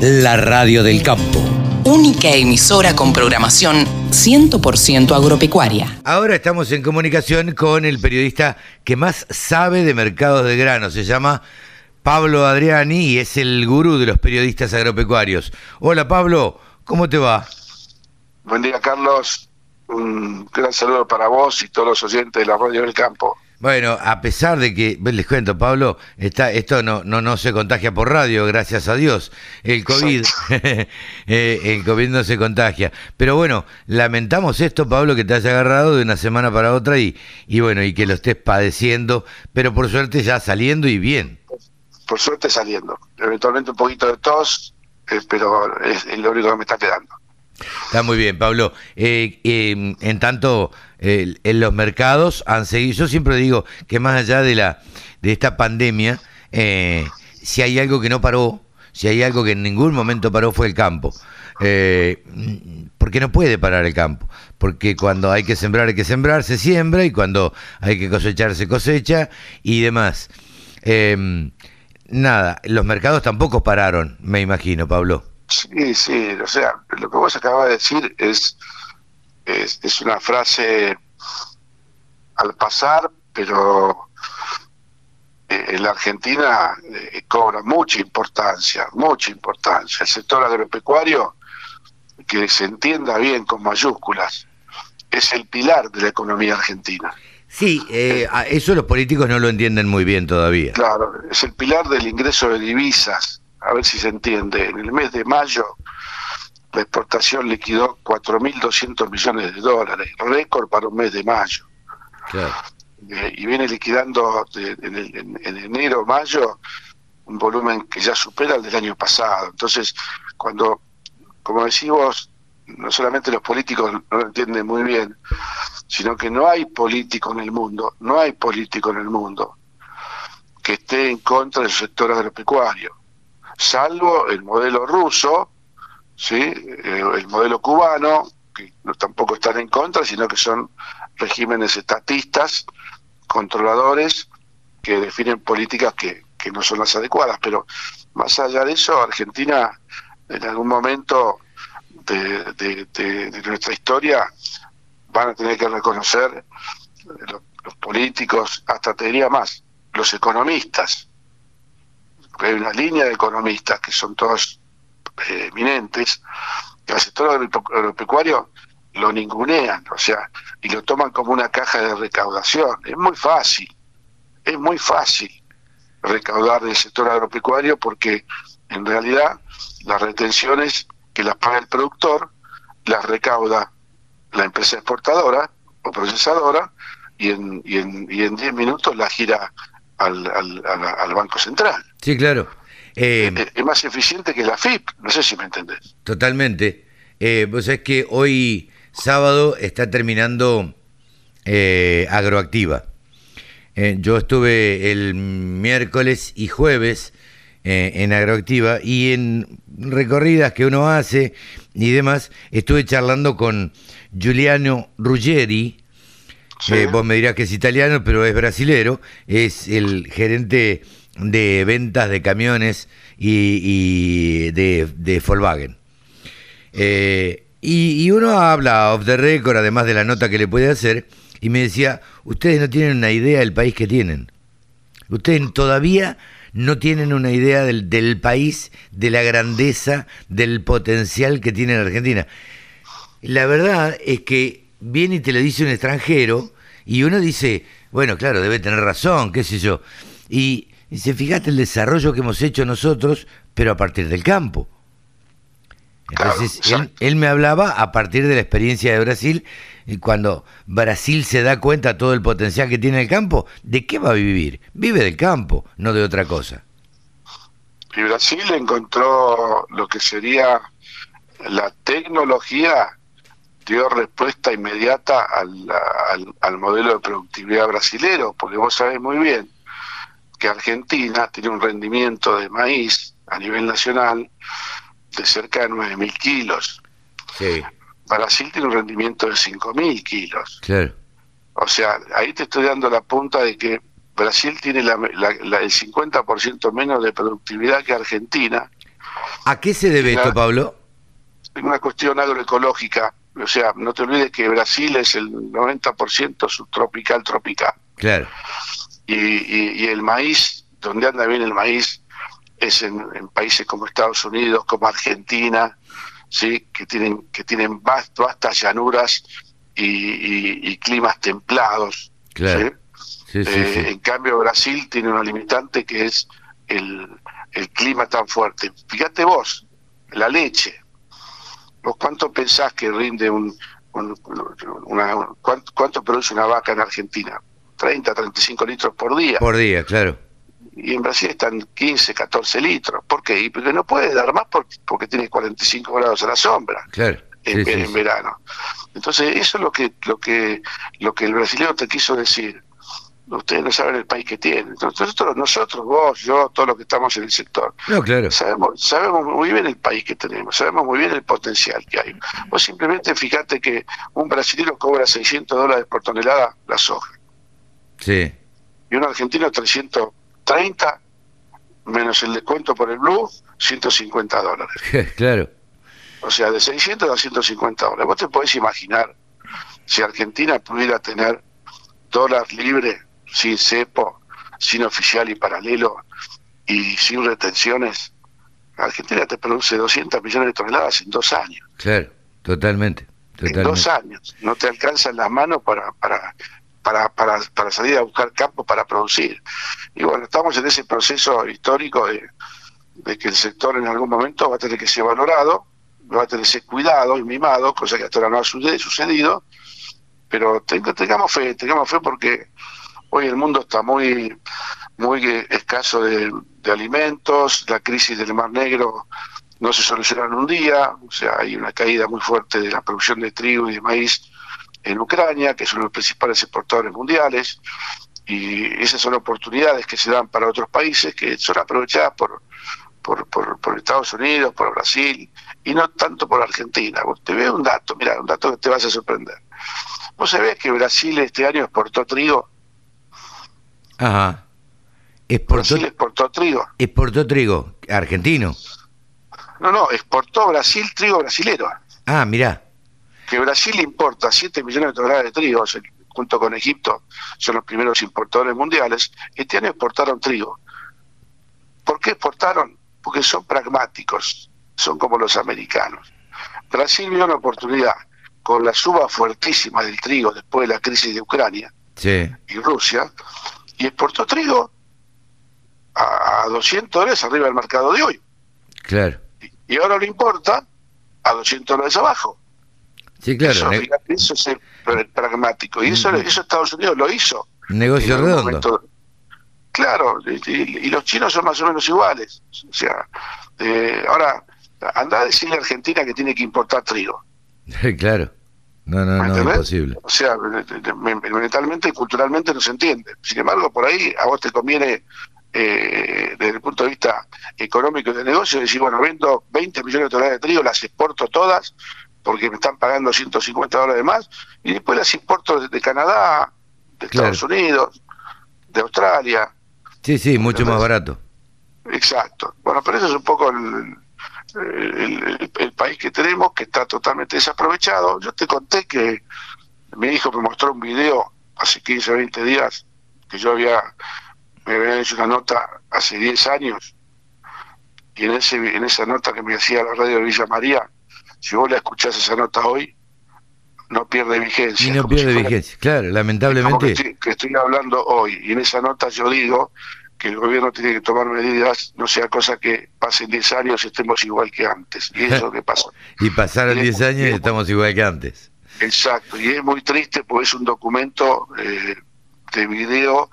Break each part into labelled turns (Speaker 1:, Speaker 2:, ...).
Speaker 1: la radio del campo.
Speaker 2: Única emisora con programación 100% agropecuaria.
Speaker 3: Ahora estamos en comunicación con el periodista que más sabe de mercados de grano. Se llama Pablo Adriani y es el gurú de los periodistas agropecuarios. Hola Pablo, ¿cómo te va?
Speaker 4: Buen día Carlos, un gran saludo para vos y todos los oyentes de la radio del campo.
Speaker 3: Bueno, a pesar de que, les cuento, Pablo, está, esto no, no, no se contagia por radio, gracias a Dios. El COVID, eh, el COVID no se contagia. Pero bueno, lamentamos esto, Pablo, que te haya agarrado de una semana para otra y, y bueno, y que lo estés padeciendo, pero por suerte ya saliendo y bien.
Speaker 4: Por suerte saliendo. Eventualmente un poquito de tos, eh, pero es, es lo único que me está quedando.
Speaker 3: Está muy bien, Pablo. Eh, eh, en tanto, eh, en los mercados han seguido. Yo siempre digo que más allá de la de esta pandemia, si hay algo que no paró, si hay algo que en ningún momento paró fue el campo. porque no puede parar el campo. Porque cuando hay que sembrar, hay que sembrar, se siembra, y cuando hay que cosechar, se cosecha, y demás. nada, los mercados tampoco pararon, me imagino, Pablo.
Speaker 4: Sí, sí, o sea, lo que vos acabas de decir es, es, una frase al pasar, pero eh, en la Argentina eh, cobra mucha importancia, mucha importancia. El sector agropecuario, que se entienda bien con mayúsculas, es el pilar de la economía argentina.
Speaker 3: Sí, eh, eso los políticos no lo entienden muy bien todavía.
Speaker 4: Claro, es el pilar del ingreso de divisas a ver si se entiende, en el mes de mayo la exportación liquidó 4.200 millones de dólares, récord para un mes de mayo. Eh, y viene liquidando en, enero, mayo, un volumen que ya supera el del año pasado. Entonces, cuando, como decimos, no solamente los políticos no lo entienden muy bien, sino que no hay político en el mundo, no hay político en el mundo que esté en contra del sector agropecuario salvo el modelo ruso, ¿sí? Eh, el modelo cubano, que no tampoco están en contra, sino que son regímenes estatistas, controladores, que definen políticas que, que no son las adecuadas. Pero más allá de eso, Argentina en algún momento de, de, nuestra historia van a tener que reconocer los, los políticos, hasta te diría más, los economistas, hay una línea de economistas que son todos eh, eminentes, al sector agropecuario lo ningunean, o sea, y lo toman como una caja de recaudación. Es muy fácil, es muy fácil recaudar del sector agropecuario porque en realidad las retenciones que las paga el productor las recauda la empresa exportadora o procesadora y en, y en, y en 10 minutos la gira al, al, Banco Central.
Speaker 3: Sí, claro.
Speaker 4: Eh, es, más eficiente que la FIP, no sé si me entendés.
Speaker 3: Totalmente. Eh, vos sabés que hoy sábado está terminando eh, Agroactiva. Eh, yo estuve el miércoles y jueves en Agroactiva y en recorridas que uno hace y demás, estuve charlando con Giuliano Ruggeri, vos me dirás que es italiano, pero es brasilero, es el gerente de ventas de camiones y, de, de, Volkswagen. Eh, y, uno habla off the record, además de la nota que le puede hacer, y me decía, ustedes no tienen una idea del país que tienen. Ustedes todavía no tienen una idea del, del país, de la grandeza, del potencial que tiene la Argentina. La verdad es que viene y te lo dice un extranjero y uno dice, bueno, claro, debe tener razón, qué sé yo. Y dice, fíjate el desarrollo que hemos hecho nosotros, pero a partir del campo. Entonces, él, me hablaba a partir de la experiencia de Brasil, y cuando Brasil se da cuenta de todo el potencial que tiene el campo, ¿de qué va a vivir? Vive del campo, no de otra cosa.
Speaker 4: Y Brasil encontró lo que sería la tecnología dio respuesta inmediata al, al, modelo de productividad brasilero, porque vos sabés muy bien que Argentina tiene un rendimiento de maíz a nivel nacional de cerca de 9.000 kilos. Brasil tiene un rendimiento de 5.000 kilos. O sea, ahí te estoy dando la punta de que Brasil tiene la, el 50% menos de productividad que Argentina
Speaker 3: ¿A qué se debe esto, Pablo?
Speaker 4: Es una cuestión agroecológica. O sea, no te olvides que Brasil es el 90% subtropical tropical.
Speaker 3: Claro.
Speaker 4: Y, y, el maíz, donde anda bien el maíz, es en, países como Estados Unidos, como Argentina, sí, que tienen que tienen vastas llanuras y, climas templados.
Speaker 3: Claro.
Speaker 4: Eh, en cambio, Brasil tiene una limitante que es el, el clima tan fuerte. Fíjate vos, la leche. ¿Vos cuánto pensás que rinde un, una, cuánto, produce una vaca en Argentina? 30, 35 litros por día.
Speaker 3: Por día, claro.
Speaker 4: Y en Brasil están 15, 14 litros. ¿Por qué? Y porque no puede dar más porque, porque tiene 45 grados a la sombra.
Speaker 3: Claro.
Speaker 4: En, en verano. Entonces, eso es lo que, lo que, lo que el brasileño te quiso decir ustedes no saben el país que tienen. Nosotros, nosotros, vos, yo, todos los que estamos en el sector,
Speaker 3: no, claro.
Speaker 4: sabemos, sabemos muy bien el país que tenemos, sabemos muy bien el potencial que hay. Vos simplemente fíjate que un brasileño cobra 600 dólares por tonelada la soja.
Speaker 3: Sí.
Speaker 4: Y un argentino 330, menos el descuento por el blue, 150 dólares.
Speaker 3: claro.
Speaker 4: O sea, de 600 a 150 dólares. Vos te podés imaginar si Argentina pudiera tener dólar libre sin cepo, sin oficial y paralelo y sin retenciones, Argentina te produce 200 millones de toneladas en dos años.
Speaker 3: Claro, totalmente.
Speaker 4: En dos años. No te alcanzan las manos para, para, para, para, para salir a buscar campo para producir. Y bueno, estamos en ese proceso histórico de, de que el sector en algún momento va a tener que ser valorado, va a tener que ser cuidado y mimado, cosa que hasta ahora no ha sucedido, pero tengamos fe, tengamos fe porque Hoy el mundo está muy, muy escaso de, alimentos, la crisis del Mar Negro no se soluciona en un día, o sea, hay una caída muy fuerte de la producción de trigo y de maíz en Ucrania, que son los principales exportadores mundiales, y esas son oportunidades que se dan para otros países que son aprovechadas por, por, por, Estados Unidos, por Brasil, y no tanto por Argentina. te veo un dato, mira, un dato que te vas a sorprender. ¿Vos sabés que Brasil este año exportó trigo
Speaker 3: Ajá.
Speaker 4: Exportó, Brasil exportó trigo.
Speaker 3: Exportó trigo, argentino.
Speaker 4: No, no, exportó Brasil trigo brasilero.
Speaker 3: Ah, mirá.
Speaker 4: Que Brasil importa 7 millones de toneladas de trigo, junto con Egipto, son los primeros importadores mundiales. Este año exportaron trigo. ¿Por qué exportaron? Porque son pragmáticos, son como los americanos. Brasil vio una oportunidad con la suba fuertísima del trigo después de la crisis de Ucrania y Rusia, y exportó trigo a, 200 dólares arriba del mercado de hoy.
Speaker 3: Claro.
Speaker 4: Y, ahora lo importa a 200 dólares abajo.
Speaker 3: Sí, claro.
Speaker 4: Eso, es pragmático. Y eso, eso Estados Unidos lo hizo.
Speaker 3: Negocio redondo.
Speaker 4: Claro, y, los chinos son más o menos iguales. O sea, eh, ahora, anda a decirle a Argentina que tiene que importar trigo.
Speaker 3: claro. No, no, no, imposible.
Speaker 4: O sea, mentalmente y culturalmente no se entiende. Sin embargo, por ahí a vos te conviene, eh, desde el punto de vista económico y de negocio, decir, bueno, vendo 20 millones de toneladas de trigo, las exporto todas, porque me están pagando 150 dólares más, y después las importo desde Canadá, de Estados Unidos, de Australia.
Speaker 3: Sí, sí, mucho más barato.
Speaker 4: Exacto. Bueno, pero eso es un poco el, el, país que tenemos, que está totalmente desaprovechado. Yo te conté que mi hijo me mostró un video hace 15 o 20 días, que yo había, me había hecho una nota hace 10 años, y en, ese, en esa nota que me hacía la radio de Villa María, si vos la escuchás esa nota hoy, no pierde vigencia.
Speaker 3: Y no pierde vigencia, claro, lamentablemente.
Speaker 4: que estoy hablando hoy, y en esa nota yo digo que el gobierno tiene que tomar medidas, no sea cosa que pasen 10 años y estemos igual que antes. Y eso que pasó.
Speaker 3: y pasaron 10 años y estamos igual que antes.
Speaker 4: Exacto, y es muy triste porque es un documento eh, de video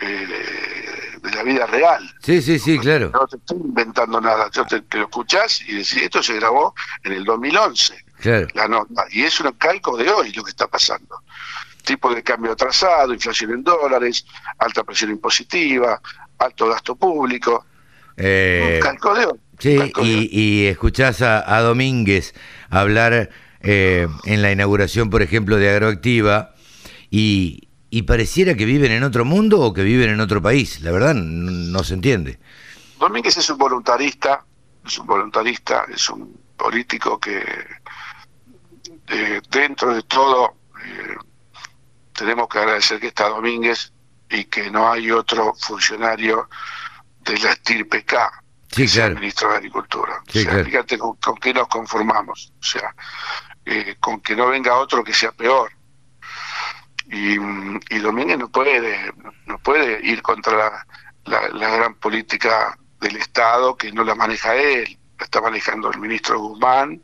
Speaker 4: eh, de la vida real.
Speaker 3: Sí, sí, sí, claro.
Speaker 4: No te estoy inventando nada, yo te, lo escuchás y decís, esto se grabó en el 2011,
Speaker 3: claro.
Speaker 4: la nota, y es un calco de hoy lo que está pasando tipo de cambio atrasado, inflación en dólares, alta presión impositiva, alto gasto público.
Speaker 3: Eh, sí, y, escuchás a, Domínguez hablar eh, en la inauguración, por ejemplo, de Agroactiva y, y pareciera que viven en otro mundo o que viven en otro país. La verdad, no, se entiende.
Speaker 4: Domínguez es un voluntarista es un voluntarista, es un político que dentro de todo eh, tenemos que agradecer que está Domínguez y que no hay otro funcionario de la estirpe K, sea el ministro de Agricultura. o sea, fíjate con, qué nos conformamos. O sea, eh, con que no venga otro que sea peor. Y, y Domínguez no puede, no puede ir contra la, gran política del Estado que no la maneja él, la está manejando el ministro Guzmán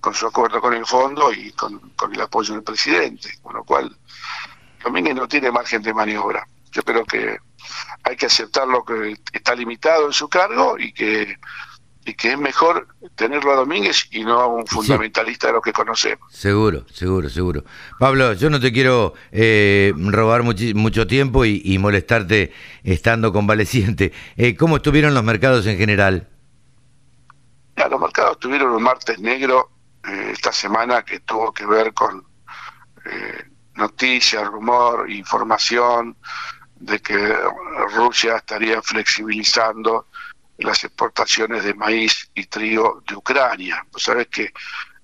Speaker 4: con su acuerdo con el fondo y con el apoyo del presidente, con lo cual Domínguez no tiene margen de maniobra. Yo creo que hay que aceptar lo que está limitado en su cargo y que y que es mejor tenerlo a Domínguez y no a un fundamentalista de lo que conocemos.
Speaker 3: Seguro, seguro, seguro. Pablo, yo no te quiero eh, robar mucho tiempo y, molestarte estando convaleciente. Eh, ¿Cómo estuvieron los mercados en general?
Speaker 4: Ya, los mercados tuvieron un martes negro eh, esta semana que tuvo que ver con noticias, rumor, información de que Rusia estaría flexibilizando las exportaciones de maíz y trigo de Ucrania. Vos sabés que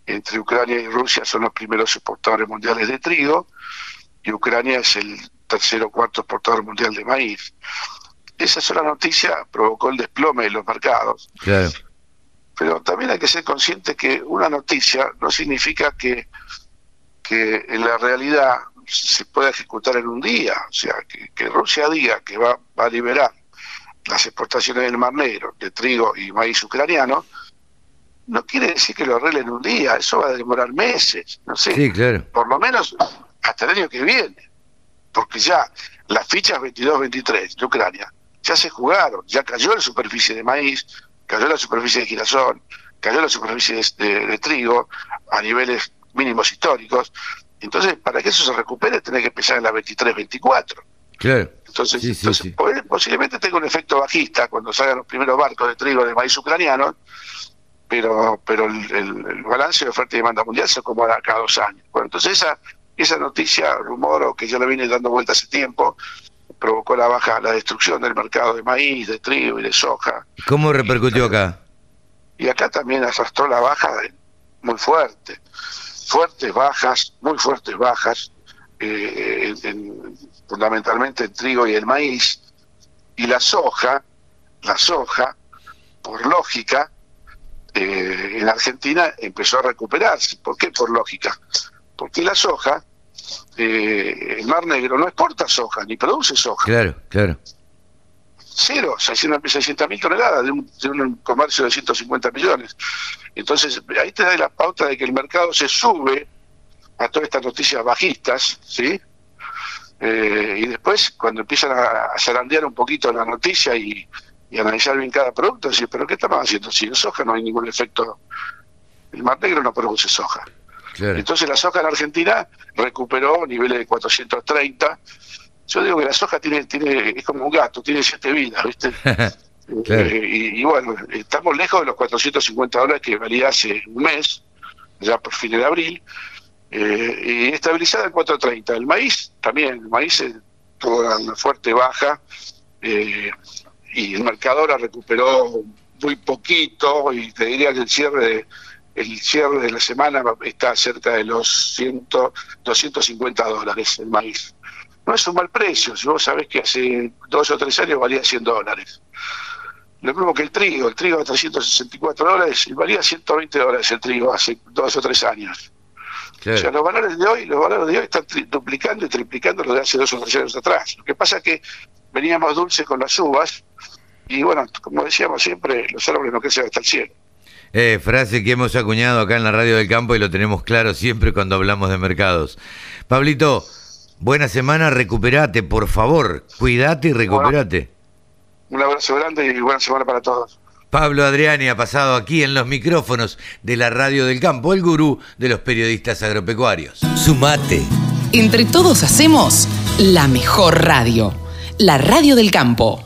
Speaker 4: entre Ucrania y Rusia son los primeros exportadores mundiales de trigo y Ucrania es el tercer o cuarto exportador mundial de maíz. Esa sola noticia provocó el desplome de los mercados. Pero también hay que ser consciente que una noticia no significa que, que en la realidad se pueda ejecutar en un día. O sea, que, Rusia diga que va, va a liberar las exportaciones del Mar Negro de trigo y maíz ucraniano, no quiere decir que lo arreglen un día, eso va a demorar meses, no sé, por lo menos hasta el año que viene, porque ya las fichas 22-23 de Ucrania ya se jugaron, ya cayó la superficie de maíz, cayó la superficie de girasol, cayó la superficie de, trigo a niveles mínimos históricos, entonces para que eso se recupere tiene que empezar en la 23-24.
Speaker 3: Claro.
Speaker 4: Entonces, posiblemente tenga un efecto bajista cuando salgan los primeros barcos de trigo de maíz ucraniano, pero pero el, balance de oferta y demanda mundial se acomoda cada dos años. Bueno, entonces esa, esa noticia, rumor, o que yo le vine dando vuelta hace tiempo, provocó la baja, la destrucción del mercado de maíz, de trigo y de soja.
Speaker 3: ¿Cómo repercutió acá?
Speaker 4: Y acá también arrastró la baja muy fuerte. Fuertes bajas, muy fuertes bajas, eh, en, fundamentalmente el trigo y el maíz, y la soja, la soja, por lógica, eh, en Argentina empezó a recuperarse. ¿Por qué por lógica? Porque la soja, eh, el Mar Negro no exporta soja, ni produce soja.
Speaker 3: Claro, claro.
Speaker 4: Cero, 600 mil toneladas de un, de un comercio de 150 millones. Entonces, ahí te da la pauta de que el mercado se sube a todas estas noticias bajistas, ¿sí? Eh, y después, cuando empiezan a, zarandear un poquito la noticia y, analizar bien cada producto, decir, ¿pero qué estamos haciendo? Si en soja no hay ningún efecto, el mar negro no produce soja. Entonces la soja en Argentina recuperó niveles de 430. Yo digo que la soja tiene, tiene es como un gato, tiene siete vidas, ¿viste? Eh, y, y, bueno, estamos lejos de los 450 dólares que valía hace un mes, ya por fin de abril, eh, y estabilizada en 4.30. El maíz también, el maíz tuvo una fuerte baja eh, y el mercado recuperó muy poquito y te diría que el cierre de, el cierre de la semana está cerca de los 100, 250 dólares el maíz. No es un mal precio, si vos sabés que hace dos o tres años valía 100 dólares. Lo mismo que el trigo, el trigo a 364 dólares y valía 120 dólares el trigo hace dos o tres años. O sea, los valores de hoy, los valores de hoy están duplicando y triplicando lo de hace dos o tres años atrás. Lo que pasa es que veníamos dulces con las uvas y bueno, como decíamos siempre, los árboles no crecen hasta el cielo.
Speaker 3: Eh, frase que hemos acuñado acá en la radio del campo y lo tenemos claro siempre cuando hablamos de mercados. Pablito, buena semana, recuperate, por favor, cuídate y recuperate.
Speaker 4: un abrazo grande y buena semana para todos.
Speaker 3: Pablo Adriani ha pasado aquí en los micrófonos de la Radio del Campo, el gurú de los periodistas agropecuarios.
Speaker 1: Sumate.
Speaker 2: Entre todos hacemos la mejor radio, la Radio del Campo.